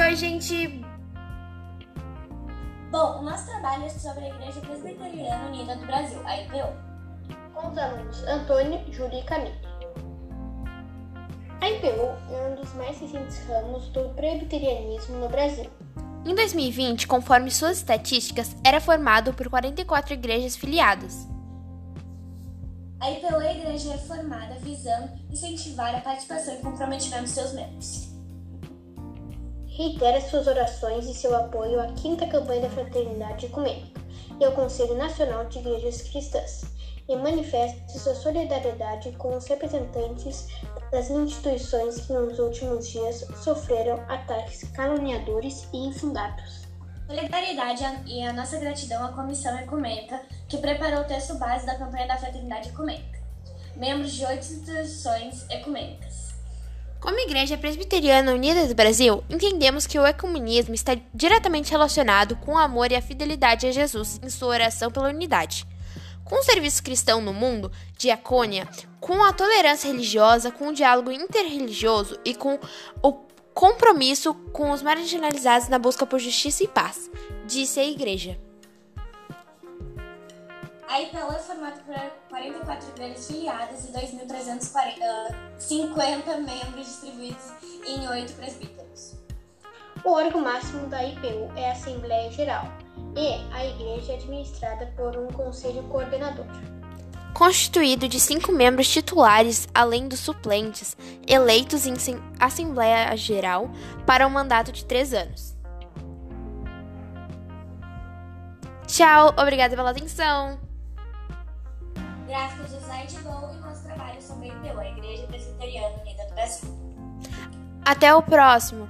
Oi, gente! Bom, o nosso trabalho é sobre a Igreja Presbiteriana Unida do Brasil, a IPU. Com os alunos Antônio, Júlia e Camille. A IPU é um dos mais recentes ramos do presbiterianismo no Brasil. Em 2020, conforme suas estatísticas, era formado por 44 igrejas filiadas. A IPU é a igreja reformada visando incentivar a participação e comprometimento de seus membros. Reitera suas orações e seu apoio à quinta campanha da Fraternidade Ecumênica e ao Conselho Nacional de Igrejas Cristãs, e manifesta sua solidariedade com os representantes das instituições que nos últimos dias sofreram ataques caluniadores e infundados. Solidariedade e a nossa gratidão à Comissão Ecumênica, que preparou o texto base da campanha da Fraternidade Ecumênica. Membros de oito instituições ecumênicas. Como Igreja Presbiteriana Unida do Brasil, entendemos que o ecumenismo está diretamente relacionado com o amor e a fidelidade a Jesus em sua oração pela unidade. Com o serviço cristão no mundo, diacônia, com a tolerância religiosa, com o diálogo interreligioso e com o compromisso com os marginalizados na busca por justiça e paz, disse a Igreja. A IPU é formada por 44 igrejas filiadas e 2.350 membros distribuídos em oito presbíteros. O órgão máximo da IPU é a Assembleia Geral e a igreja é administrada por um conselho coordenador. Constituído de cinco membros titulares, além dos suplentes, eleitos em Assembleia Geral para um mandato de três anos. Tchau, obrigada pela atenção! Gráficos de Zayt Gol e nosso trabalho sobre a Igreja Presbiteriana Unida do Brasil. Até o próximo!